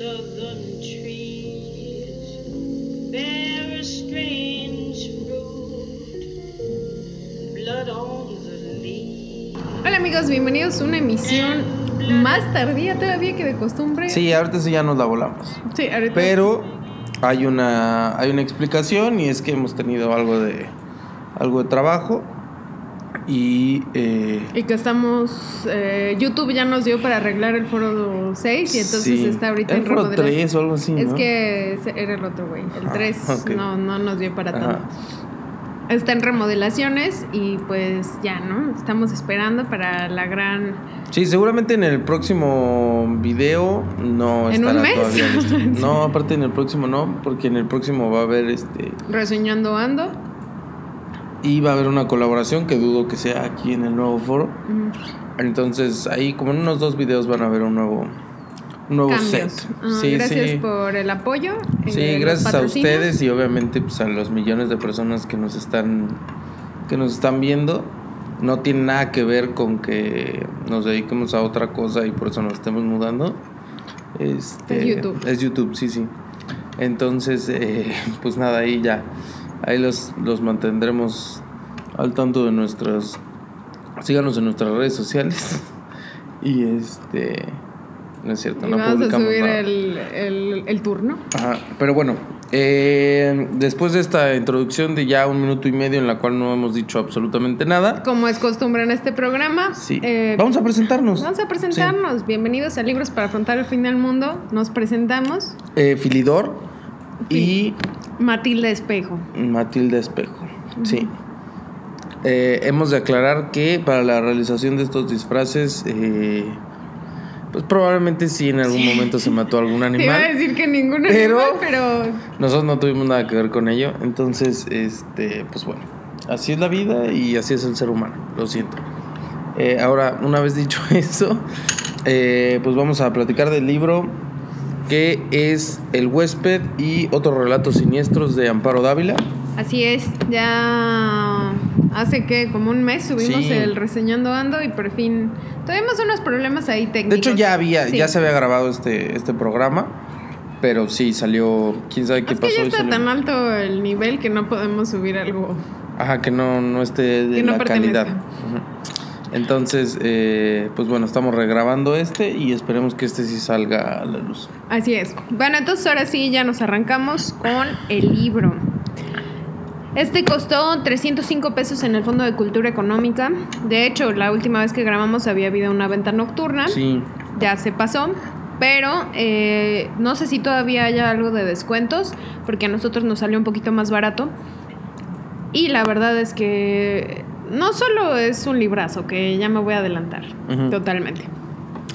southern trees bear a strange fruit, blood on the leaves. Hola amigos, bienvenidos a una emisión más tardía todavía que de costumbre. Sí, ahorita sí ya nos la volamos. Sí, ahorita. Pero hay una, hay una explicación y es que hemos tenido algo de, algo de trabajo y eh, Y que estamos. eh, YouTube ya nos dio para arreglar el foro 6 y entonces sí. está ahorita el en foro remodelación. 3 o algo así, Es ¿no? que era el otro, güey. El Ah, 3 ok. no, no nos dio para Ajá. tanto. Está en remodelaciones y pues ya, ¿no? Estamos esperando para la gran. Sí, seguramente en el próximo video no ¿En un mes? todavía listo. No, aparte en el próximo no, porque en el próximo va a haber este Reseñando Ando. Y va a haber una colaboración que dudo que sea aquí en el nuevo foro. Entonces, ahí como en unos dos videos van a ver un nuevo un nuevo Cambios. set. Ah, sí, gracias sí. por el apoyo. eh, Sí, gracias a ustedes y obviamente pues a los millones de personas que nos están que nos están viendo. No tiene nada que ver con que nos dediquemos a otra cosa y por eso nos estemos mudando. Este, Es YouTube. Es YouTube, sí, sí. Entonces, eh, pues nada, ahí ya. Ahí los, los mantendremos al tanto de nuestras... Síganos en nuestras redes sociales. Y este... No es cierto, Y no vamos a publicamos subir nada. el, el, el turno. Ajá, pero bueno, eh, después de esta introducción de ya un minuto y medio en la cual no hemos dicho absolutamente nada, Como es costumbre en este programa, sí, eh, vamos a presentarnos. vamos a presentarnos. Bienvenidos a Libros para afrontar el fin del mundo. Nos presentamos Eh, Filidor y Matilda Espejo. Matilda Espejo, sí. Eh, hemos de aclarar que para la realización de estos disfraces, eh, pues probablemente sí en algún momento se mató algún Te iba a animal. decir que ningún Pero- animal, pero Nosotros no tuvimos nada que ver con ello, entonces, este, pues bueno, así es la vida y así es el ser humano, lo siento. Eh, ahora, una vez dicho eso, eh, pues vamos a platicar del libro que es El huésped y otros relatos siniestros de Amparo Dávila. así es. Ya hace que como un mes subimos Sí. el reseñando ando y por fin tuvimos unos problemas ahí técnicos. De hecho, ya había, Sí. ya se había grabado este, este programa, pero sí salió, quién sabe qué Es que pasó. ya y está tan alto el nivel que no podemos subir algo. Ajá, que no, no esté de Que la calidad. Ujú. Entonces, eh, pues bueno, estamos regrabando este y esperemos que este sí salga a la luz. Así es. Bueno, entonces ahora sí ya nos arrancamos con el libro. Este costó 305 pesos en el Fondo de Cultura Económica. De hecho, la última vez que grabamos había habido una venta nocturna. Sí, Ya se pasó. Pero eh, no sé si todavía haya algo de descuentos, porque a nosotros nos salió un poquito más barato. Y la verdad es que no solo es un librazo, que ya me voy a adelantar totalmente.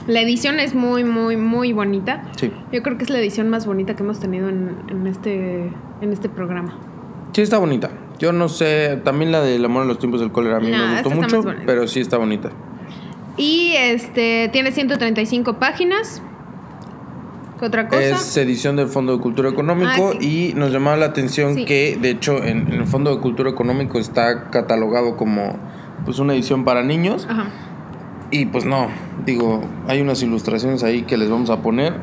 La edición es muy, muy, muy bonita. sí. Yo creo que es la edición más bonita que hemos tenido en, en este, en este programa. Sí, está bonita. Yo no sé, también la del amor en los tiempos del cólera a mí No, me gustó mucho, pero sí está bonita. Y este tiene 135 páginas. ¿Qué otra cosa? Es edición del Fondo de Cultura Económico Ah, y nos llamaba la atención Sí. que, de hecho, en, en el Fondo de Cultura Económico está catalogado como pues una edición para niños. Ajá. Y pues no, digo, hay unas ilustraciones ahí que les vamos a poner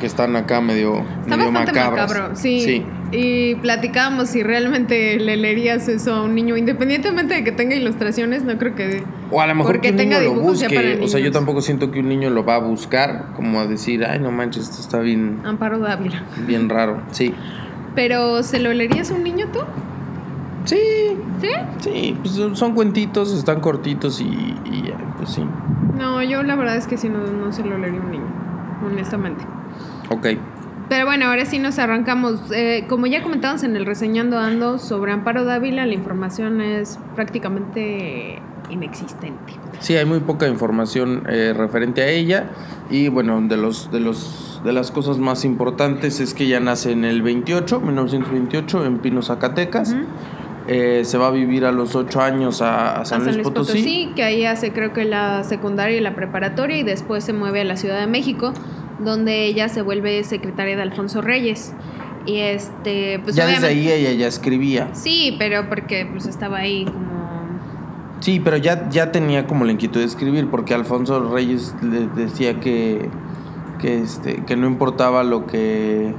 que están acá medio, Está medio macabras. macabro, sí. sí. Y platicábamos si realmente le leerías eso a un niño, independientemente de que tenga ilustraciones, no creo que... O a lo mejor Porque que un tenga niño lo para busque. O sea, yo tampoco siento que un niño lo va a buscar como a decir, ay, no manches, esto está bien, Amparo Dávila. bien raro. Sí. Pero, ¿se lo leerías a un niño tú? Sí, ¿Sí? sí, pues son- cuentitos, están cortitos y, y pues sí. No, yo la verdad es que sí no, no se lo leería a un niño, honestamente. Ok. Pero bueno, ahora sí nos arrancamos. Eh, como ya comentamos en el Reseñando Ando sobre Amparo Dávila, la información es prácticamente inexistente. Sí, hay muy poca información eh, referente a ella y bueno, de los de los de las cosas más importantes es que ella nace en el 28, 1928 en Pino, Zacatecas. Ujú. Eh, se va a vivir a los 8 años a, a A San, Luis Potosí. que ahí hace creo que la secundaria y la preparatoria y después se mueve a la Ciudad de México, donde ella se vuelve secretaria de Alfonso Reyes. Y este, pues ya desde ahí ella ya escribía. Sí, pero porque pues estaba ahí como Sí, pero ya, ya tenía como la inquietud de escribir, porque Alfonso Reyes le decía que, que, este, que no importaba lo que,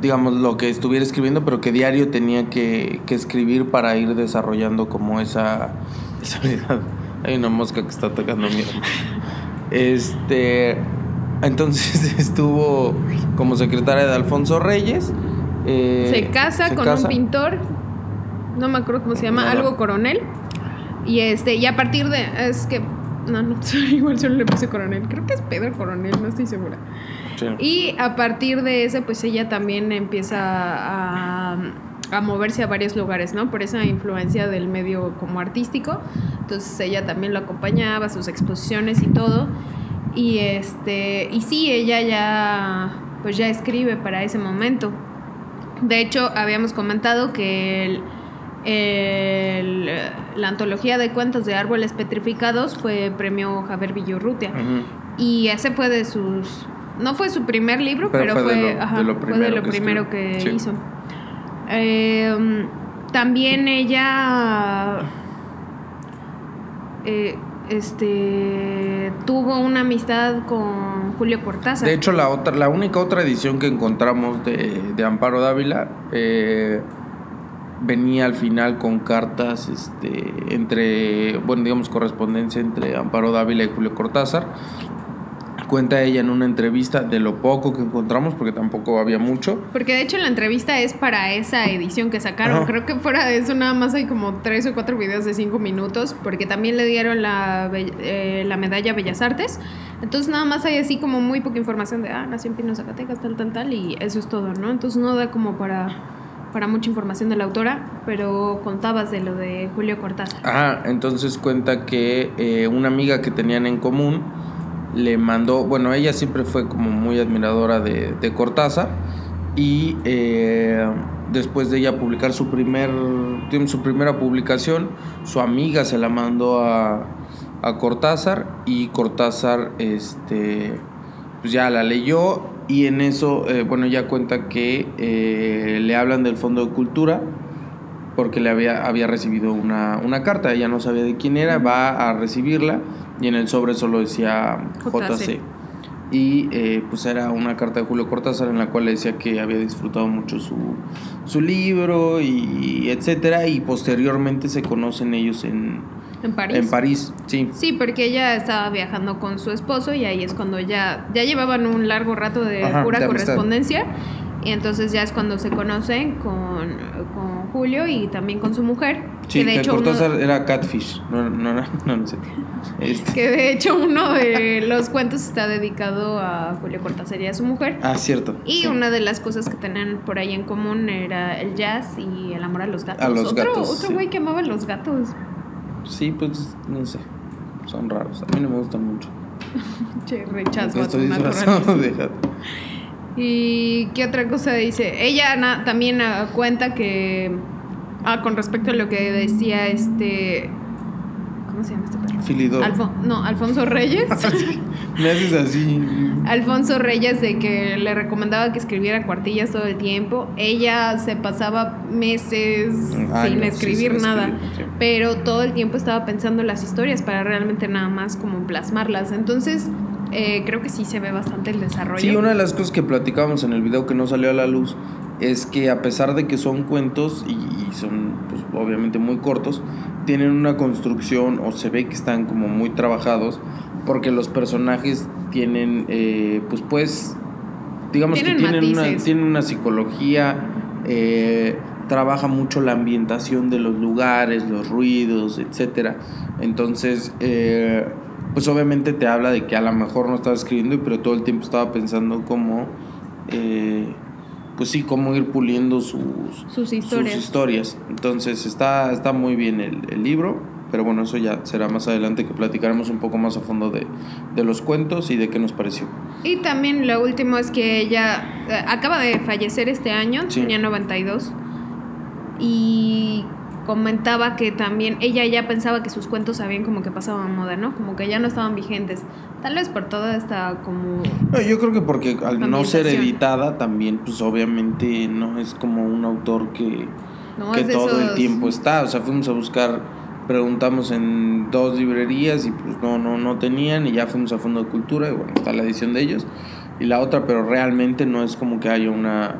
digamos, lo que estuviera escribiendo, pero que diario tenía que, que escribir para ir desarrollando como esa, esa habilidad. Hay una mosca que está atacando a mi. Este, entonces estuvo como secretaria de Alfonso Reyes. eh, se casa se con casa. un pintor, no me acuerdo cómo se llama, no. algo coronel. Y este, y a partir de. Es que. No, no, igual solo le puse coronel. Creo que es Pedro Coronel, no estoy segura. Sí. Y a partir de ese, pues ella también empieza a, a moverse a varios lugares, ¿no? Por esa influencia del medio como artístico. Entonces ella también lo acompañaba, sus exposiciones y todo. Y este, y sí, ella ya, pues ya escribe para ese momento. De hecho, habíamos comentado que el- el, la antología de cuentos de árboles petrificados fue premio Javier Villurrutia. Ujú. Y ese fue de sus. No fue su primer libro, Pero pero, fue fue, de lo- ajá, de lo fue de primero lo que primero escribió. que Sí. hizo. Eh, también ella. eh, este. Tuvo una amistad con Julio Cortázar. De hecho, la otra, la única otra edición que encontramos de, de Amparo Dávila eh, venía al final con cartas este, entre, bueno, digamos, correspondencia entre Amparo Dávila y Julio Cortázar. Cuenta ella en una entrevista de lo poco que encontramos, porque tampoco había mucho. Porque de hecho la entrevista es para esa edición que sacaron. Ajá. Creo que fuera de eso nada más hay como tres o cuatro videos de cinco minutos. Porque también le dieron la, eh, la medalla Bellas Artes. Entonces nada más hay así como muy poca información de, ah, nació en Pino, Zacatecas, tal, tal, tal. Y eso es todo, ¿no? Entonces no da como para, para mucha información de la autora. Pero contabas de lo de Julio Cortázar. Ajá, entonces cuenta que eh, una amiga que tenían en común le mandó, bueno, ella siempre fue como muy admiradora de, de Cortázar y eh, después de ella publicar su primer, su primera publicación, su amiga se la mandó a, a Cortázar y Cortázar, este, pues ya la leyó y en eso, eh, bueno, ella cuenta que eh, le hablan del Fondo de Cultura porque le había, había recibido una, una carta, ella no sabía de quién era, va a recibirla y en el sobre solo decía JC. Y eh, pues era una carta de Julio Cortázar en la cual le decía que había disfrutado mucho su, su libro y etcétera y posteriormente se conocen ellos en, En París. en París, sí. Sí, porque ella estaba viajando con su esposo y ahí es cuando ya, ya llevaban un largo rato de Ajá, pura de correspondencia. Y entonces ya es cuando se conocen con, con Julio y también con su mujer. Sí, que de que hecho uno, Cortázar era Catfish, no, no, no, no, no sé. Este, que de hecho uno de los cuentos está dedicado a Julio Cortázar y a su mujer. ah, cierto. Y sí. una de las cosas que tenían por ahí en común era el jazz y el amor a los gatos. A los otro, gatos, Otro sí. güey que amaba los gatos. Sí, pues no sé. Son raros. A mí no me gustan mucho. Che, rechazo a tu Estoy disfrazado gato. ¿Y qué otra cosa dice? Ella na- también ah, cuenta que. Ah, con respecto a lo que decía este. ¿Cómo se llama este? Filidor. Alfon- no, Alfonso Reyes. Me haces así. Alfonso Reyes de que le recomendaba que escribiera cuartillas todo el tiempo. Ella se pasaba meses sin sí, escribir sí, nada. escribir, sí. Pero todo el tiempo estaba pensando en las historias para realmente nada más como plasmarlas. Entonces, eh, creo que sí se ve bastante el desarrollo. Sí, una de las cosas que platicábamos en el video que no salió a la luz es que a pesar de que son cuentos y, y son pues, obviamente muy cortos, tienen una construcción o se ve que están como muy trabajados porque los personajes tienen eh, pues pues digamos Tienen que tienen una, tienen una psicología eh, trabaja mucho la ambientación de los lugares, los ruidos, etcétera. Entonces, eh, pues obviamente te habla de que a lo mejor no estaba escribiendo, pero todo el tiempo estaba pensando cómo, eh, pues sí, cómo ir puliendo sus, Sus historias. sus historias. Entonces está, está muy bien el, el libro, pero bueno, eso ya será más adelante que platicaremos un poco más a fondo de, de los cuentos y de qué nos pareció. Y también lo último es que ella eh, acaba de fallecer este año, Sí. tenía 92. Y comentaba que también ella ya pensaba que sus cuentos habían como que pasaban moda, ¿no? Como que ya no estaban vigentes. Tal vez por toda esta como... No, yo creo que porque al no ser editada también, pues obviamente no es como un autor que, No, que todo el esos- tiempo está. O sea, fuimos a buscar preguntamos en dos librerías y pues no, no, no tenían y ya fuimos a Fondo de Cultura y bueno, está la edición de ellos y la otra, pero realmente no es como que haya una,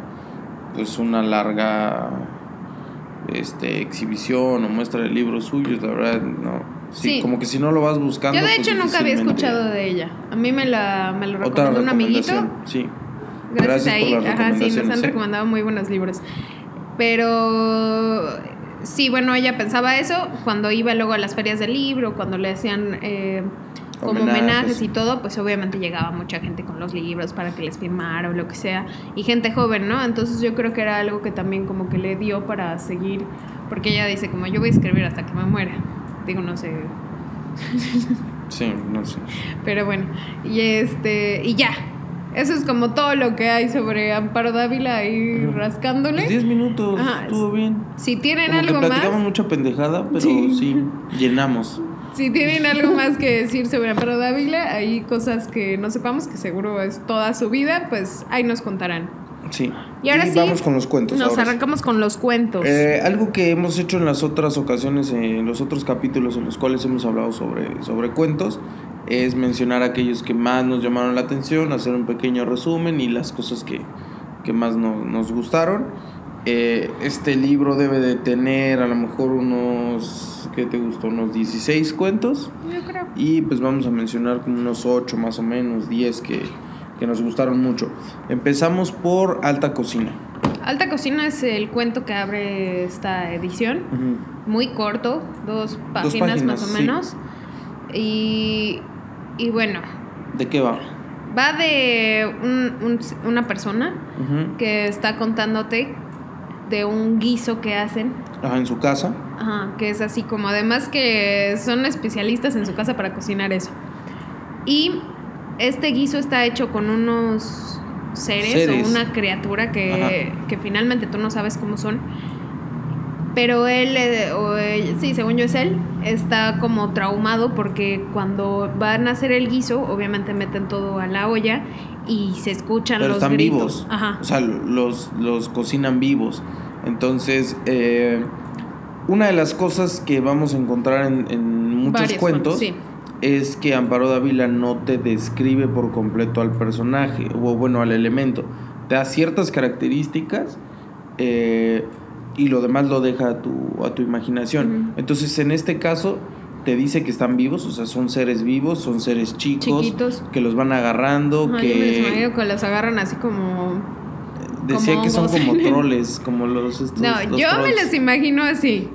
pues una larga este, exhibición o muestra de libros suyos, la verdad, no. Sí, Sí. como que si no lo vas buscando. Yo de pues, hecho nunca había escuchado de ella. A mí me la me lo recomendó un amiguito. Sí. Gracias, Gracias a las Ajá, sí, nos han recomendado muy buenos libros. Pero sí, bueno, ella pensaba eso cuando iba luego a las ferias del libro, cuando le hacían eh, como Homenajes. homenajes y todo, pues obviamente llegaba mucha gente con los libros para que les firmara o lo que sea, y gente joven, ¿no? Entonces yo creo que era algo que también como que le dio para seguir, porque ella dice como yo voy a escribir hasta que me muera. Digo, no sé, Sí, no sé. pero bueno, y este, y ya. Eso es como todo lo que hay sobre Amparo Dávila ahí rascándole. Pues 10 minutos, Ajá, estuvo bien. Si tienen Como que algo platicamos más, mucha pendejada, pero Sí. sí, llenamos. Si tienen algo más que decir sobre Amparo Dávila, hay cosas que no sepamos, que seguro es toda su vida, pues ahí nos contarán. Sí. Y ahora sí, vamos con los cuentos. Nos ahora sí. arrancamos con los cuentos. Eh, algo que hemos hecho en las otras ocasiones, en los otros capítulos en los cuales hemos hablado sobre, sobre cuentos, es mencionar aquellos que más nos llamaron la atención, hacer un pequeño resumen y las cosas que, que más no- nos gustaron. Eh, este libro debe de tener a lo mejor unos, ¿qué te gustó? Unos 16 cuentos. Yo creo. Y pues vamos a mencionar como unos 8 más o menos, 10 que, que nos gustaron mucho. Empezamos por Alta Cocina. Alta Cocina es el cuento que abre esta edición. Muy corto, dos páginas, páginas, más o sí. menos. Y, y bueno, ¿De qué va? va de un- un- una persona que está contándote de un guiso que hacen. Ajá, en su casa. Ajá, que es así como además que son especialistas en su casa para cocinar eso. Y este guiso está hecho con unos seres, Seres. o una criatura que, que finalmente tú no sabes cómo son. Pero él, eh, o ella- sí, según yo es él, está como traumado porque cuando van a hacer el guiso, obviamente meten todo a la olla y se escuchan Pero los están gritos. vivos. Ajá. O sea, los, los cocinan vivos. Entonces, eh, una de las cosas que vamos a encontrar en, en muchos Varios cuentos sí. es que Amparo Dávila no te describe por completo al personaje o bueno al elemento. Te da ciertas características eh, y lo demás lo deja a tu, a tu imaginación. Entonces en este caso te dice que están vivos, o sea, son seres vivos, son seres chicos, Chiquitos. que los van agarrando, Ajá, yo los que que agarran así como decía como que son como troles, como los estos, No, los yo me los imagino así.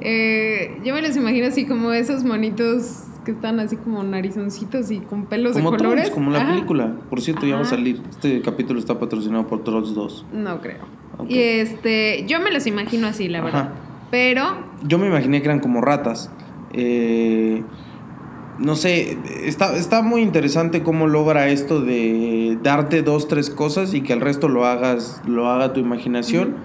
Eh, yo me los imagino así como esos monitos que están así como narizoncitos y con pelos como de colores. trolls, como la Ajá. película. Por cierto, ya va a Ajá. salir. Este capítulo está patrocinado por Trolls 2. No creo. Y este, yo me los imagino así, la verdad. Ajá. Pero Yo me imaginé que eran como ratas. Eh, no sé, está, está muy interesante cómo logra esto de darte dos, tres cosas y que el resto lo hagas, lo haga tu imaginación.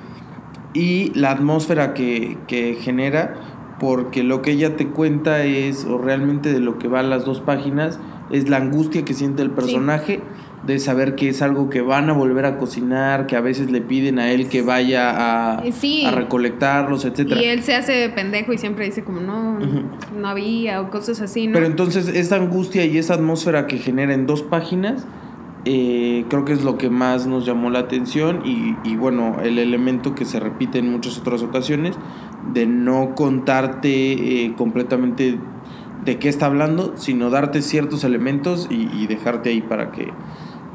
Y la atmósfera que, que genera, porque lo que ella te cuenta es, o realmente de lo que van las dos páginas, es la angustia que siente el personaje de saber que es algo que van a volver a cocinar, que a veces le piden a él que vaya a, Eh, sí. a recolectarlos, etcétera. y él se hace pendejo y siempre dice como no, no había o cosas así, ¿no? Pero entonces esa angustia y esa atmósfera que genera en dos páginas, eh, creo que es lo que más nos llamó la atención y, y bueno, el elemento que se repite en muchas otras ocasiones, de no contarte eh, completamente de qué está hablando, sino darte ciertos elementos y, y dejarte ahí para que,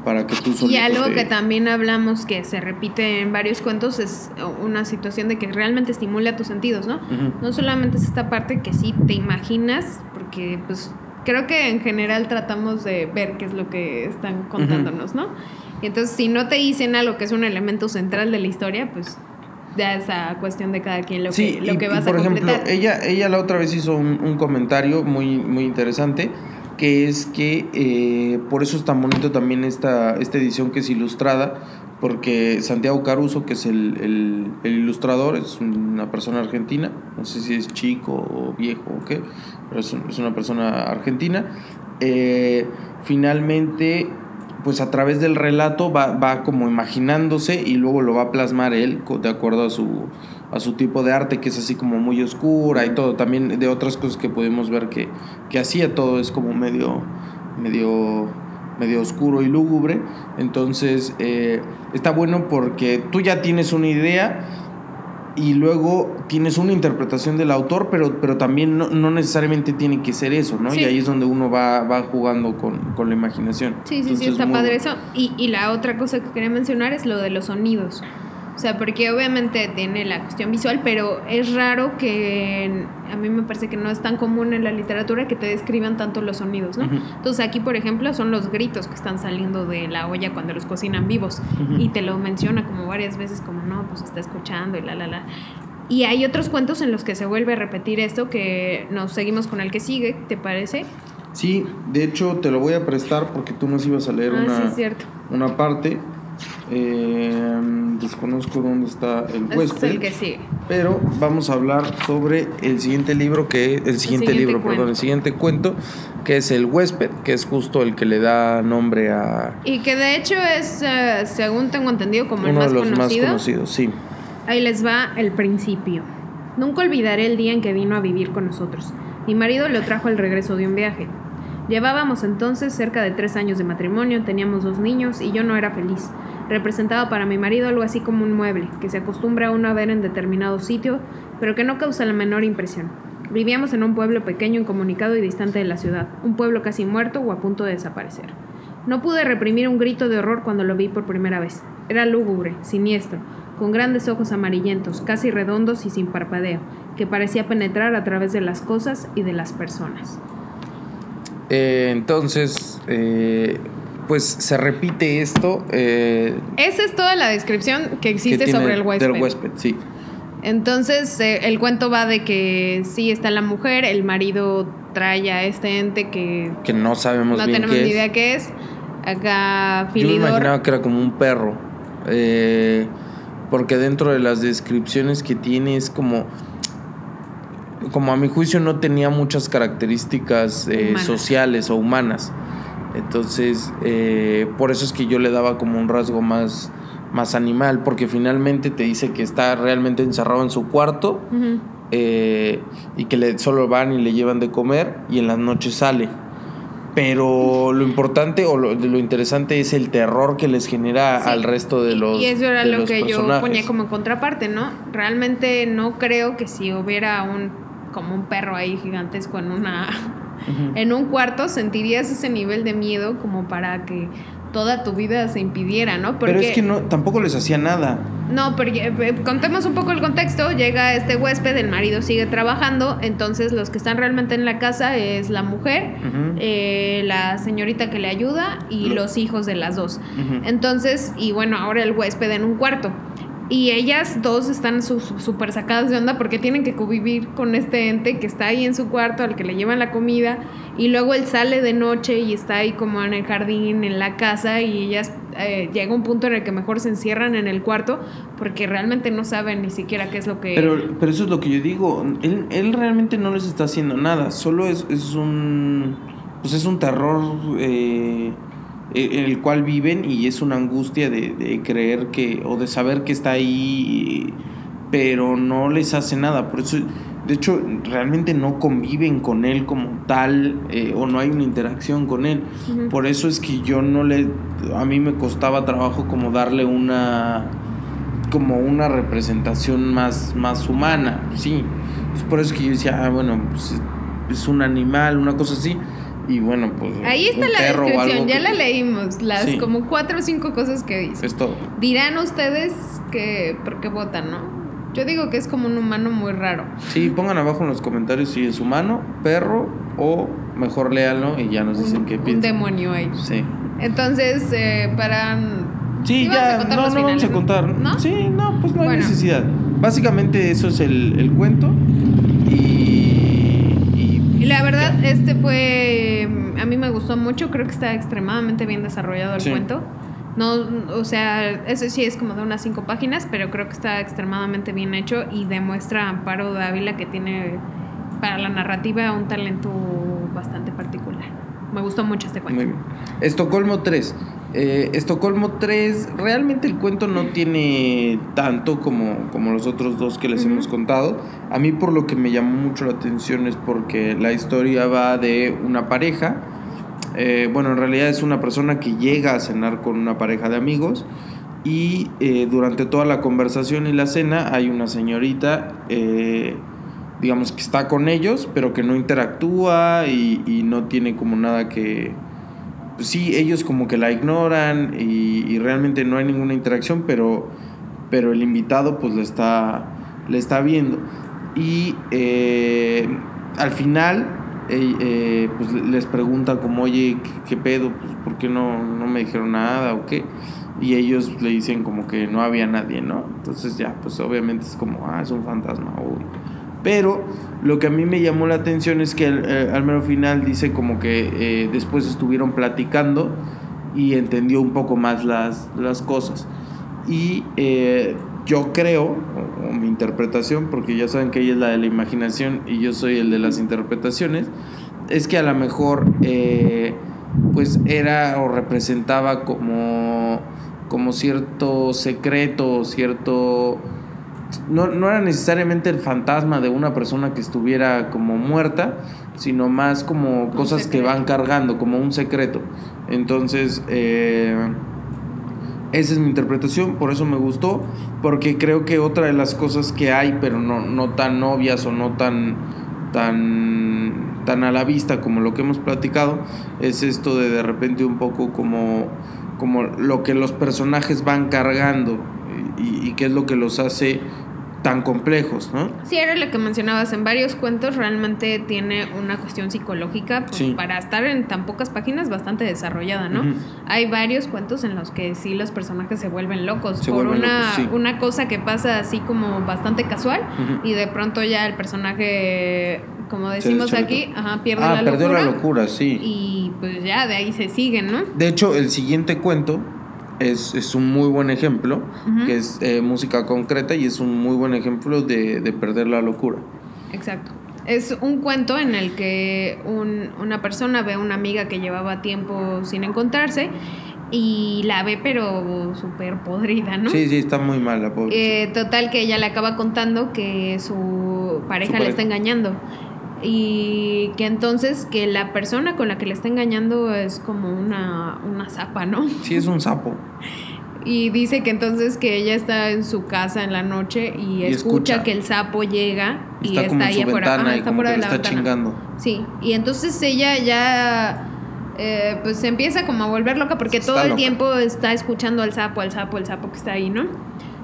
para que tú Y algo te- que también hablamos que se repite en varios cuentos es una situación de que realmente estimula tus sentidos, ¿no? No solamente es esta parte que sí te imaginas, porque pues creo que en general tratamos de ver qué es lo que están contándonos, ¿no? Y entonces si no te dicen algo que es un elemento central de la historia, pues ya es a cuestión de cada quien lo Sí, que, lo y- que y vas por a ejemplo, completar. ella, ella la otra vez hizo un, un comentario muy, muy interesante, que es que eh, por eso es tan bonito también esta, esta edición que es ilustrada, porque Santiago Caruso, que es el, el- ilustrador, es una persona argentina, no sé si es chico o viejo o qué, pero es, es una persona argentina, eh, finalmente pues a través del relato va, va como imaginándose y luego lo va a plasmar él de acuerdo a su, a su tipo de arte, que es así como muy oscura y todo. También de otras cosas que podemos ver que, que hacía, todo es como medio, medio, medio oscuro y lúgubre. Entonces, eh, está bueno porque tú ya tienes una idea y luego tienes una interpretación del autor, pero, pero también no, no necesariamente tiene que ser eso, ¿no? Sí. Y ahí es donde uno va, va jugando con, con la imaginación. Sí, sí, sí, Entonces, está muy padre eso. Y, y la otra cosa que quería mencionar es lo de los sonidos. O sea, porque obviamente tiene la cuestión visual, pero es raro que a mí me parece que no es tan común en la literatura que te describan tanto los sonidos, ¿no? Entonces aquí, por ejemplo, son los gritos que están saliendo de la olla cuando los cocinan vivos. Y te lo menciona como varias veces, como no, pues está escuchando y la, la, la. Y hay otros cuentos en los que se vuelve a repetir esto, que nos seguimos con el que sigue, ¿te parece? Sí, de hecho te lo voy a prestar porque tú nos ibas a leer ah, una, sí, una parte. Eh, desconozco dónde está el Ese es huésped. el que sigue. Pero vamos a hablar sobre el siguiente libro que el siguiente, siguiente libro, cuento. perdón, el siguiente cuento, que es El huésped, que es justo el que le da nombre a Y que de hecho es, eh, según tengo entendido, como el uno más de los conocido. más conocidos, sí. Ahí les va el principio. Nunca olvidaré el día en que vino a vivir con nosotros. Mi marido lo trajo al regreso de un viaje. Llevábamos entonces cerca de tres años de matrimonio, teníamos dos niños y yo no era feliz. Representaba para mi marido algo así como un mueble, que se acostumbra uno a ver en determinado sitio, pero que no causa la menor impresión. Vivíamos en un pueblo pequeño, incomunicado y distante de la ciudad, un pueblo casi muerto o a punto de desaparecer. No pude reprimir un grito de horror cuando lo vi por primera vez. Era lúgubre, siniestro, con grandes ojos amarillentos, casi redondos y sin parpadeo, que parecía penetrar a través de las cosas y de las personas. Eh, entonces, eh, pues se repite esto. eh, Esa es toda la descripción que existe sobre el huésped. Del huésped, sí. Entonces, eh, el cuento va de que sí está la mujer, el marido trae a este ente que Que no sabemos no bien tenemos qué ni es. idea qué es. Acá Yo me Filidor. imaginaba que era como un perro. eh, porque dentro de las descripciones que tiene es como. Como a mi juicio no tenía muchas características eh, sociales o humanas. Entonces, eh, por eso es que yo le daba como un rasgo más, más animal. Porque finalmente te dice que está realmente encerrado en su cuarto. Eh, y que le, solo van y le llevan de comer y en las noches sale. Pero lo importante o lo, lo interesante es el terror que les genera Sí. al resto de los Y eso era lo que yo ponía como contraparte, ¿no? Realmente no creo que si hubiera un como un perro ahí gigantesco en una en un cuarto sentirías ese nivel de miedo como para que toda tu vida se impidiera, ¿no? Pero es que no, tampoco les hacía nada. No, porque eh, contemos un poco el contexto. Llega este huésped, el marido sigue trabajando, entonces los que están realmente en la casa es la mujer, eh, la señorita que le ayuda y Lo- los hijos de las dos. Entonces, y bueno, ahora el huésped en un cuarto. Y ellas dos están súper sacadas de onda porque tienen que convivir con este ente que está ahí en su cuarto, al que le llevan la comida, y luego él sale de noche y está ahí como en el jardín, en la casa, y ellas eh, llega un punto en el que mejor se encierran en el cuarto porque realmente no saben ni siquiera qué es lo que... Pero, pero eso es lo que yo digo. Él, él realmente no les está haciendo nada. Solo es, es un. Pues es un terror eh, en el cual viven y es una angustia de, de creer que. o de saber que está ahí. Pero no les hace nada. Por eso. De hecho, realmente no conviven con él como tal. eh, o no hay una interacción con él. Por eso es que yo no le. A mí me costaba trabajo como darle una. Como una representación más, más humana, sí. Es por eso que yo decía, ah, bueno, pues es- es un animal, una cosa así. Y bueno, pues. Ahí está un la descripción, ya que- la leímos, las Sí. como cuatro o cinco cosas que dice. Es todo. Dirán ustedes que por qué votan, ¿no? Yo digo que es como un humano muy raro. Sí, pongan abajo en los comentarios si es humano, perro o mejor léanlo y ya nos dicen un, qué un piensan. demonio ahí. Sí. Entonces, eh, para... Sí, ya, no, no vamos a contar. ¿no? Sí, no, pues no hay Bueno. necesidad. Básicamente eso es el, el cuento. Y, la verdad, este fue... mm, A mí me gustó mucho, creo que está extremadamente bien desarrollado el Sí. cuento. No, o sea, eso sí es como de unas cinco páginas, pero creo que está extremadamente bien hecho y demuestra a Amparo Dávila que tiene para la narrativa un talento bastante particular. Me gustó mucho este cuento. Muy bien. Estocolmo 3. Eh, Estocolmo 3, realmente el cuento no tiene tanto como, como los otros dos que les hemos contado. A mí por lo que me llamó mucho la atención es porque la historia va de una pareja. Eh, bueno, en realidad es una persona que llega a cenar con una pareja de amigos y eh, durante toda la conversación y la cena hay una señorita, eh, digamos que está con ellos, pero que no interactúa y, y no tiene como nada que... pues sí, ellos como que la ignoran y, y realmente no hay ninguna interacción, pero, pero el invitado pues le está, le está viendo. Y eh, al final eh, eh, pues les pregunta como, oye, ¿qué, qué pedo? Pues, ¿Por qué no, no me dijeron nada o qué? Y ellos le dicen como que no había nadie, ¿no? Entonces ya, pues obviamente es como, ah, es un fantasma. uy. Pero lo que a mí me llamó la atención es que al, eh, mero final dice como que eh, después estuvieron platicando y entendió un poco más las, las cosas. Y eh, yo creo, o, mi interpretación, porque ya saben que ella es la de la imaginación y yo soy el de las interpretaciones, es que a lo mejor pues era o representaba como, como cierto secreto, cierto... No, no era necesariamente el fantasma de una persona que estuviera como muerta, sino más como cosas que van cargando, como un secreto. Entonces, eh, esa es mi interpretación, por eso me gustó, porque creo que otra de las cosas que hay, pero no, no tan obvias o no tan, tan, tan a la vista como lo que hemos platicado, es esto de de repente un poco como, como lo que los personajes van cargando y, y qué es lo que los hace tan complejos, ¿no? Sí, era lo que mencionabas. En varios cuentos realmente tiene una cuestión psicológica pues, Sí. para estar en tan pocas páginas bastante desarrollada, ¿no? Hay varios cuentos en los que sí los personajes se vuelven locos Se por vuelven una, locos, sí. una cosa que pasa así como bastante casual y de pronto ya el personaje, como decimos aquí, ajá, pierde Ah, la perdió locura. la locura, sí. Y pues ya de ahí se siguen, ¿no? De hecho, el siguiente cuento es, es un muy buen ejemplo, que es eh, música concreta y es un muy buen ejemplo de, de perder la locura. Exacto. Es un cuento en el que un- una persona ve a una amiga que llevaba tiempo sin encontrarse y la ve pero súper podrida, ¿no? Sí, sí, está muy mal la pobre. Eh, total que ella le acaba contando que su pareja, pareja. le está engañando y que entonces que la persona con la que le está engañando es como una, una zapa, ¿no? Sí, es un sapo. Y dice que entonces que ella está en su casa en la noche y, Y escucha, escucha. que el sapo llega y Está, está, como en ahí su afuera. ventana Ajá, está fuera de la está ventana. chingando. Sí, y entonces ella ya eh, pues se empieza como a volver loca porque Está todo el loca. tiempo está escuchando al sapo, al sapo, al sapo que está ahí, ¿no?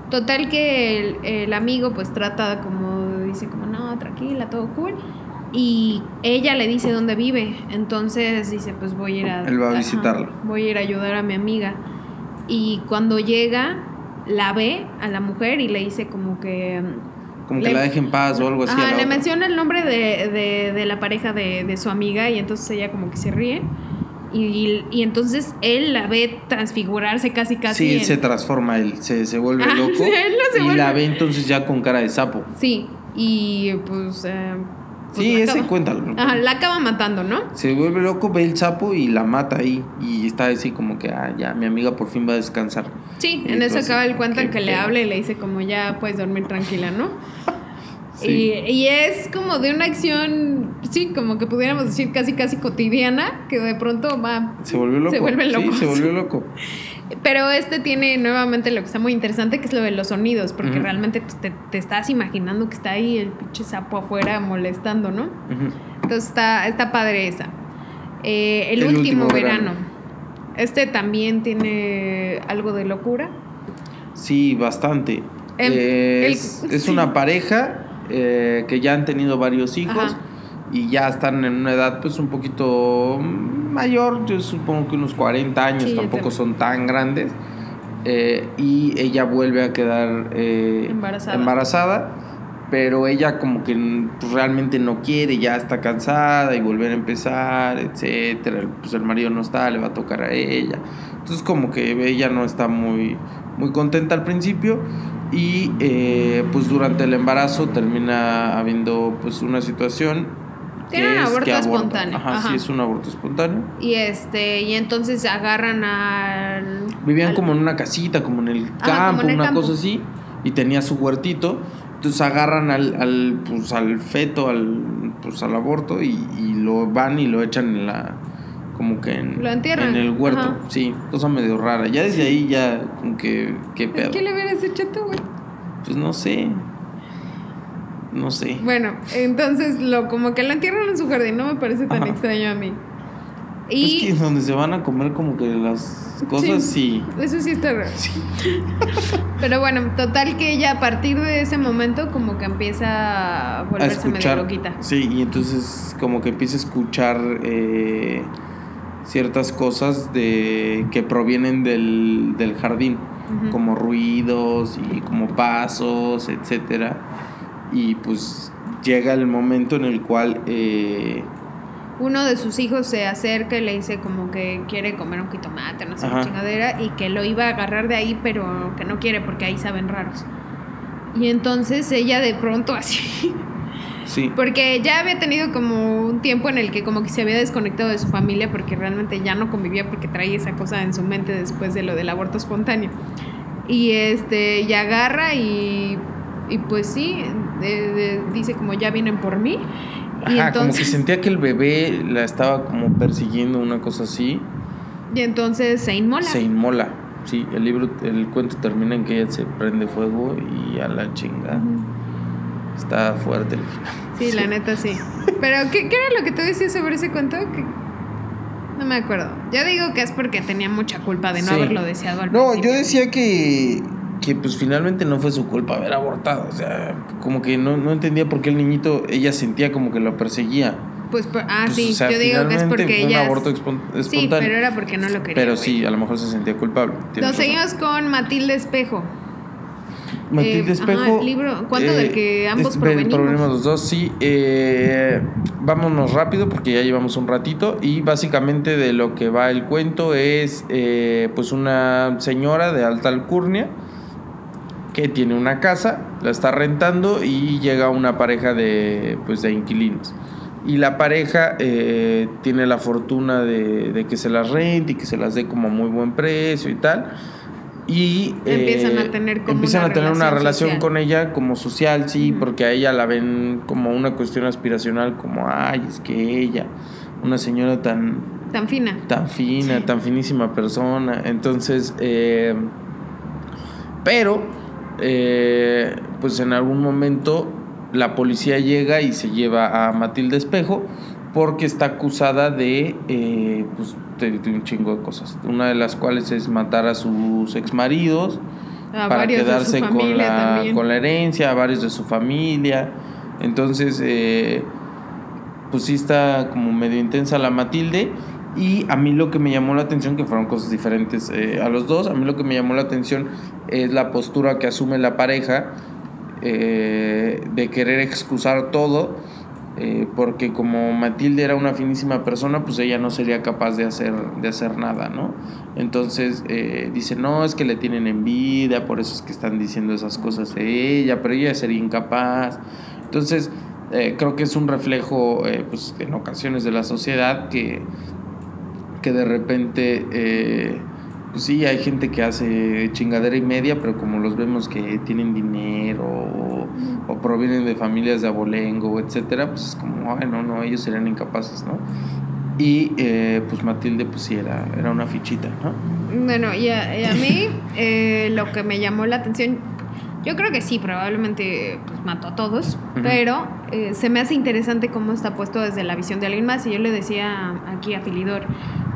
Total que el, el amigo pues trata como, dice como, no, tranquila, todo cool. Y ella le dice dónde vive. Entonces dice, pues voy a ir a... Él va a ajá, visitarla. voy a ir a ayudar a mi amiga. Y cuando llega, la ve a la mujer y le dice como que... Como que Le- la deje en paz o algo así. Ajá, le otra. menciona el nombre de, de- de la pareja de, de su amiga y entonces ella como que se ríe. Y, y entonces él la ve transfigurarse casi casi. Sí, en- se transforma, él se, se vuelve Ah, loco. él no se y vuelve- la ve entonces ya con cara de sapo. Sí, y pues... eh, pues sí, ese acaba- cuéntalo. Ajá, la acaba matando, ¿no? Se vuelve loco, ve el sapo y la mata ahí. Y está así como que, ah, ya, mi amiga por fin va a descansar. Sí, Y en eso acaba el como cuento en que que le habla y le dice como ya puedes dormir tranquila, ¿no? Sí. Y, y es como de una acción, sí, como que pudiéramos decir casi casi cotidiana, que de pronto va... Se volvió loco. Se vuelve loco. Sí, se volvió loco. Pero este tiene nuevamente lo que está muy interesante, que es lo de los sonidos, porque realmente pues, te, te estás imaginando que está ahí el pinche sapo afuera molestando, ¿no? Entonces está, está padre esa. Eh, el, El último, último verano. verano. Este también tiene algo de locura. Sí, bastante. Em, Eh, el- es, es sí. una pareja eh, que ya han tenido varios hijos Ajá. Y ya están en una edad pues un poquito mayor, yo supongo que unos 40 años, Sí, tampoco son tan grandes. Eh, y ella vuelve a quedar eh, Embarazada. embarazada, pero ella como que pues, realmente no quiere, ya está cansada y volver a empezar, etcétera. Pues el marido no está, le va a tocar a ella. Entonces como que ella no está muy, muy contenta al principio y eh, pues durante el embarazo termina habiendo pues una situación Tiene un aborto espontáneo, Ajá, ajá. sí, es un aborto espontáneo. Y este, y entonces agarran al. Vivían al- como en una casita, como en el campo, como en el una campo. cosa así, y tenía su huertito. Entonces agarran al, al, pues, al feto, al, pues, al aborto, y, y lo van y lo echan en la. Como que en, Lo entierran. en el huerto. Ajá. Sí, cosa medio rara. Ya desde ahí, ya, como que. ¿Qué pedo? ¿Qué le hubieras hecho tú, güey? Pues no sé. No sé. Bueno, entonces lo como que lo entierran en su jardín, no me parece tan Ajá. extraño a mí. Es Y que donde se van a comer como que las cosas, sí. Eso sí está raro. Pero bueno, total que ella a partir de ese momento como que empieza a a volverse escuchar. medio loquita. Sí, y entonces como que empieza a escuchar eh, ciertas cosas de que provienen del, del jardín, como ruidos y como pasos, etcétera. Y pues llega el momento en el cual eh, Uno de sus hijos se acerca y le dice como que quiere comer un jitomate, no sé qué chingadera, y que lo iba a agarrar de ahí, pero que no quiere porque ahí saben raros. Y entonces ella de pronto así, sí, porque ya había tenido como un tiempo en el que como que se había desconectado de su familia porque realmente ya no convivía porque traía esa cosa en su mente después de lo del aborto espontáneo. Y este, y agarra y, y pues sí, de- de- dice como ya vienen por mí. Y Ajá, como que entonces, sentía que el bebé la estaba como persiguiendo, una cosa así. y entonces se inmola. Se inmola. Sí, el libro, el cuento termina en que ella se prende fuego y a la chingada. Ujú. Está fuerte el final. Sí, la neta sí. Pero, ¿qué, qué era lo que tú decías sobre ese cuento? Que no me acuerdo. Yo digo que es porque tenía mucha culpa de no Sí. haberlo deseado al No, principio. yo decía que, que pues finalmente no fue su culpa haber abortado. O sea, como que no, no entendía por qué el niñito, ella sentía como que lo perseguía. Pues, por- ah, Pues, sí, o sea, yo digo que es porque fue ella. un aborto espontáneo. Sí, pero era porque no lo quería. Pero güey. sí, a lo mejor se sentía culpable. Nos seguimos con Matilde Espejo. Matilde Eh, Espejo. ajá, el libro, cuento del que ambos es- provenimos. los dos, sí. Eh, vámonos rápido porque ya llevamos un ratito. Y básicamente de lo que va el cuento es eh, pues una señora de alta alcurnia que tiene una casa, la está rentando y llega una pareja de, pues, de inquilinos. Y la pareja eh, tiene la fortuna de, de que se las rente y que se las dé como a muy buen precio y tal. Y Empiezan eh, a tener como empiezan una a tener una relación relación social. con ella como social, sí, porque a ella la ven como una cuestión aspiracional, como, ay, es que ella, una señora tan, Tan fina. tan fina, tan finísima persona. Entonces, eh, pero, eh, pues en algún momento la policía llega y se lleva a Matilde Espejo porque está acusada de, eh, pues, de, de un chingo de cosas. Una de las cuales es matar a sus exmaridos A para quedarse con la, con la herencia, a varios de su familia. Entonces, eh, pues sí está como medio intensa la Matilde. Y a mí lo que me llamó la atención, que fueron cosas diferentes eh, a los dos, a mí lo que me llamó la atención es la postura que asume la pareja eh, de querer excusar todo, eh, porque como Matilde era una finísima persona, pues ella no sería capaz de hacer, de hacer nada, ¿no? Entonces eh, dice, no, es que le tienen envidia, por eso es que están diciendo esas cosas de ella, pero ella sería incapaz. Entonces, eh, creo que es un reflejo, pues, en ocasiones de la sociedad que, que de repente, pues sí, hay gente que hace chingadera y media, pero como los vemos que tienen dinero o, o provienen de familias de abolengo, etcétera, pues es como, ay, no, no, ellos serían incapaces, ¿no? Y eh, pues Matilde, pues sí, era, era una fichita, ¿no? Bueno, y a, y a mí eh, lo que me llamó la atención, yo creo que sí, probablemente pues, mató a todos, pero eh, se me hace interesante cómo está puesto desde la visión de alguien más. Y yo le decía aquí a Filidor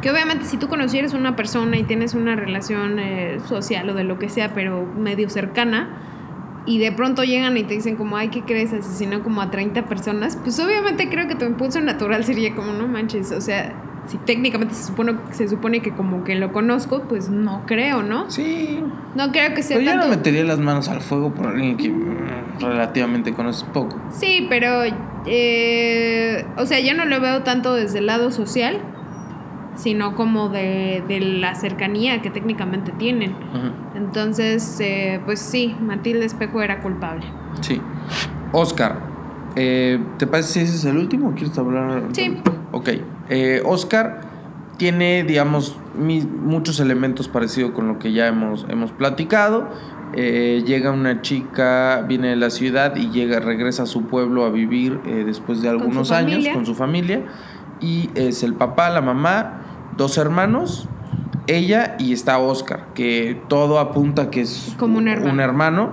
que obviamente si tú conocieras una persona y tienes una relación eh, social o de lo que sea, pero medio cercana, y de pronto llegan y te dicen como, ay, ¿qué crees? Asesinó como a 30 personas, pues obviamente creo que tu impulso natural sería como, no manches, o sea, si técnicamente se supone, se supone que como que lo conozco, pues no creo, ¿no? Sí, No creo que sea pero yo no tanto... metería las manos al fuego por alguien que mm, relativamente conoces poco. Sí, pero, eh, o sea, yo no lo veo tanto desde el lado social, sino como de, de la cercanía que técnicamente tienen. Ujú. Entonces, eh, pues sí, Matilde Espejo era culpable. Sí. Oscar. Eh, ¿Te parece si ese es el último o quieres hablar? Sí. Ok. Eh, Oscar tiene, digamos, mi- muchos elementos parecidos con lo que ya hemos, hemos platicado. Eh, llega una chica, viene de la ciudad y llega, regresa a su pueblo a vivir eh, después de algunos años familia. con su familia. Y es el papá, la mamá, dos hermanos, ella y está Oscar, que todo apunta que es Como un hermano. hermano,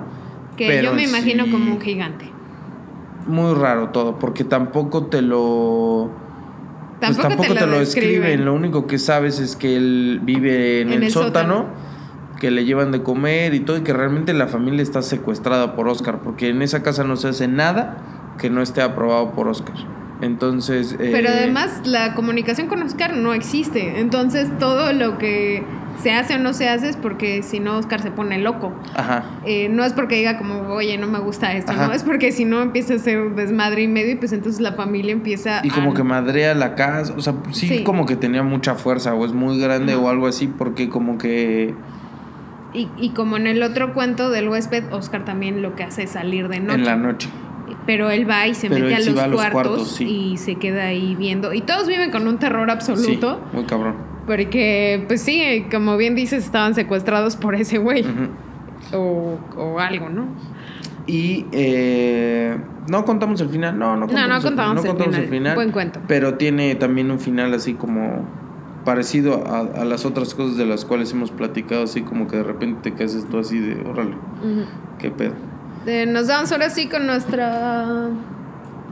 Que pero yo me imagino sí- como un gigante. Muy raro todo, porque tampoco te lo... pues Tampoco, tampoco te, lo, describen. describen. Lo único que sabes es que él vive en, el sótano, sótano. que le llevan de comer y todo, y que realmente la familia está secuestrada por Oscar, porque en esa casa no se hace nada que no esté aprobado por Oscar. Entonces. eh, Pero además la comunicación con Oscar no existe. Entonces todo lo que se hace o no se hace es porque si no Oscar se pone loco. Ajá. Eh, no es porque diga como, oye, no me gusta esto, Ajá. no, es porque si no empieza a ser un desmadre y medio y pues entonces la familia empieza Y como a... que madrea la casa, o sea, sí, Sí. como que tenía mucha fuerza, o es muy grande o algo así, porque como que Y, y como en el otro cuento del huésped, Oscar también lo que hace es salir de noche. en la noche. Pero él va y se Pero mete a sí los, va a los cuartos, cuartos, sí. y se queda ahí viendo. Y todos viven con un terror absoluto. Sí, muy cabrón. Porque, pues sí, como bien dices, estaban secuestrados por ese güey. O, o algo, ¿no? Y eh, no contamos el final, no, no No, contamos, no el, contamos no el contamos el final. final. Buen cuento. Pero tiene también un final así como parecido a, a las otras cosas de las cuales hemos platicado, así como que de repente te quedas tú así de, órale, qué pedo. Eh, nos vamos ahora sí con nuestra...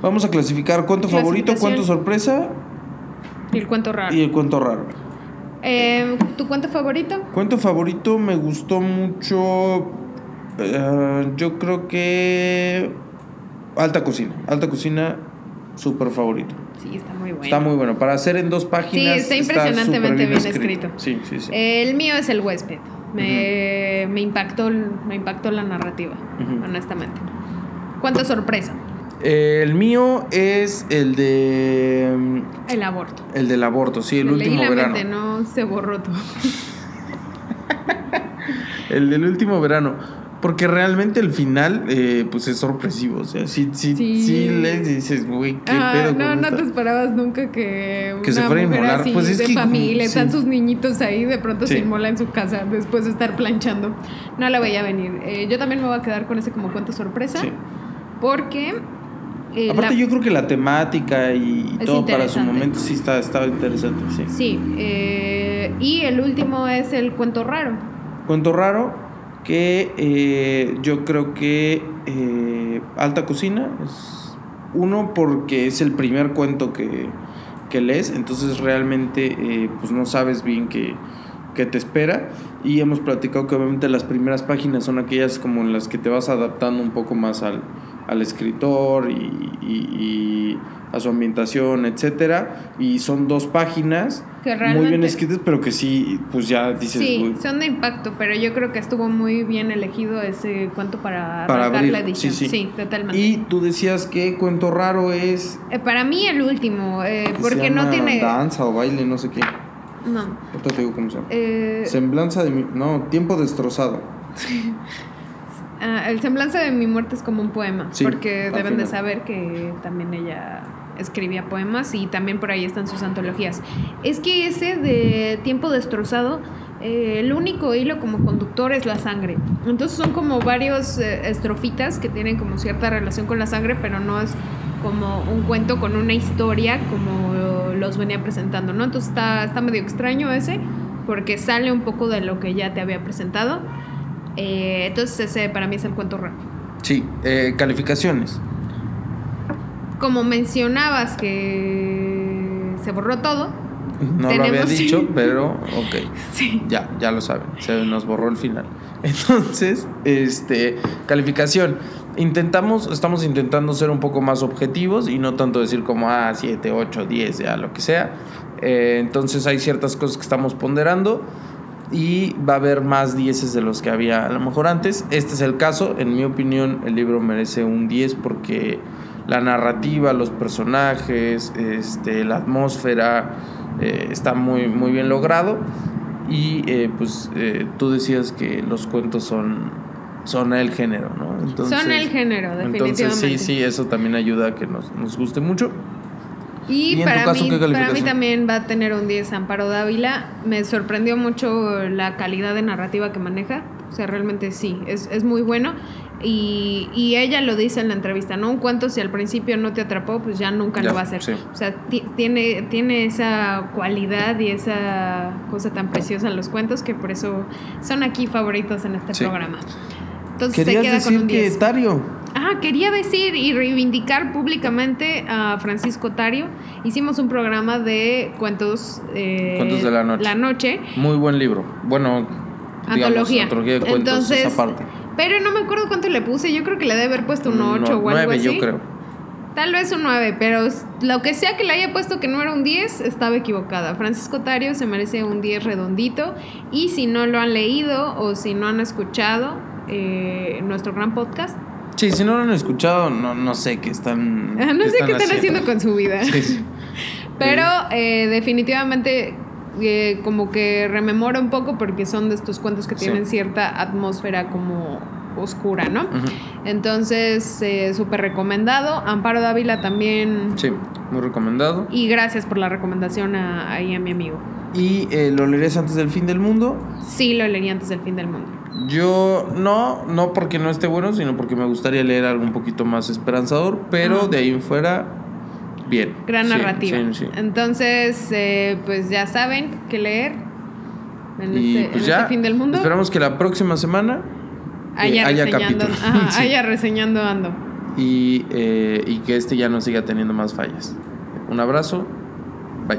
Vamos a clasificar cuento favorito, cuento sorpresa El cuento raro. y el cuento raro. Eh, ¿Tu cuento favorito? Cuento favorito me gustó mucho, eh, yo creo que Alta Cocina. Alta Cocina, súper favorito. Sí, está muy bueno. Está muy bueno. Para hacer en dos páginas. está impresionantemente bien escrito. Sí, sí, sí. El mío es el huésped. Me, me impactó, me impactó la narrativa, honestamente. Cuánta sorpresa. Eh, el mío es el de. El aborto. El del aborto, sí, el Me leí último la verano. mente, no se borró todo. El del último verano. Porque realmente el final, eh, pues es sorpresivo. O sea, sí, sí, sí, y dices, güey, qué Ah, pedo. no, no te esperabas nunca que, Que se una fuera a inmolar. así Pues es de que familia, están sí. sus niñitos ahí, de pronto Sí. se inmola en su casa después de estar planchando. No la veía venir. Eh, yo también me voy a quedar con ese como cuento sorpresa, Sí. porque... eh, Aparte, la- yo creo que la temática y todo para su momento sí está, estaba interesante, sí. Sí, eh, y el último es el cuento raro. Cuento raro que eh, yo creo que eh, Alta Cocina es uno porque es el primer cuento que, que lees, entonces realmente eh, pues no sabes bien qué, qué te espera. Y hemos platicado que obviamente las primeras páginas son aquellas como en las que te vas adaptando un poco más al, al escritor y, y- y a su ambientación, etcétera y son dos páginas Que muy bien escritas pero que sí pues ya dices Sí, "Uy, son de impacto, pero yo creo que estuvo muy bien elegido ese cuento para, Para abrir, la edición. sí, sí. totalmente. Y tú decías que cuento raro es. Eh, para mí el último, eh, se porque no tiene... Danza o baile, no sé qué. No. Ahorita te digo cómo se llama. Eh, Semblanza de mi. No, tiempo destrozado. ah, el semblanza de mi muerte es como un poema, Sí, porque deben de final. saber que también ella escribía poemas y también por ahí están sus antologías. Es que ese de tiempo destrozado, eh, el único hilo como conductor es la sangre. Entonces son como varios eh, estrofitas que tienen como cierta relación con la sangre, pero no es como un cuento con una historia como los venía presentando, ¿no? Entonces está, está medio extraño ese, porque sale un poco de lo que ya te había presentado. Eh, entonces ese para mí es el cuento raro. Sí, eh, calificaciones. Como mencionabas que se borró todo. No lo había dicho, pero ok. Sí. Ya, ya lo saben. Se nos borró el final. Entonces, este, calificación. Intentamos, estamos intentando ser un poco más objetivos y no tanto decir como, ah, 7, 8, 10, ya lo que sea. Eh, entonces hay ciertas cosas que estamos ponderando y va a haber más 10 de los que había a lo mejor antes. Este es el caso. En mi opinión, el libro merece un 10 porque la narrativa, los personajes, este, la atmósfera eh, está muy, muy bien logrado. Y eh, pues eh, tú decías que los cuentos son son el género, ¿no? Entonces, Son el género, definitivamente. Entonces sí, sí, eso también ayuda a que nos, nos guste mucho. Y, ¿Y en para, tu caso, mí, qué para mí también va a tener un 10 Amparo Dávila. Me sorprendió mucho la calidad de narrativa que maneja. O sea, realmente sí, es, es muy bueno. Y, y ella lo dice en la entrevista, ¿no? Un cuento si al principio no te atrapó, pues ya nunca Ya, lo va a hacer. sí. O sea, ti- tiene, tiene esa cualidad y esa cosa tan preciosa en los cuentos que por eso son aquí favoritos en este Sí. programa. Entonces se queda con decir que 10. Tario. Ah, quería decir y reivindicar públicamente a Francisco Tario. Hicimos un programa de cuentos, eh, Cuentos de la noche. La noche, Muy buen libro. Bueno, digamos, antología. antología de cuentos, Entonces, esa parte. pero no me acuerdo cuánto le puse. Yo creo que le debe haber puesto un No, 8 o algo nueve, así. yo creo. Tal vez un 9, pero lo que sea que le haya puesto que no era un 10, estaba equivocada. Francisco Tario se merece un 10 redondito. Y si no lo han leído o si no han escuchado eh, nuestro gran podcast, Sí, si no lo han escuchado, no, no sé qué están. no sé qué están haciendo con su vida. Sí, sí. Pero eh, definitivamente eh, como que rememora un poco porque son de estos cuentos que Sí. tienen cierta atmósfera como oscura, ¿no? Entonces, eh, súper recomendado. Amparo Dávila también. Sí, muy recomendado. Y gracias por la recomendación a, ahí a mi amigo. Y eh, lo leerás antes del fin del mundo. Sí, lo leí antes del fin del mundo. Yo no, no porque no esté bueno, sino porque me gustaría leer algo un poquito más esperanzador, pero Ajá. de ahí en fuera, bien. Gran Sí, narrativa. sí, sí. Entonces, eh, pues ya saben qué leer en, Y este, pues en ya, este fin del mundo. esperamos que la próxima semana haya, eh, haya reseñando, ajá, haya reseñando ando. y, eh, y que este ya no siga teniendo más fallas. Un abrazo, bye.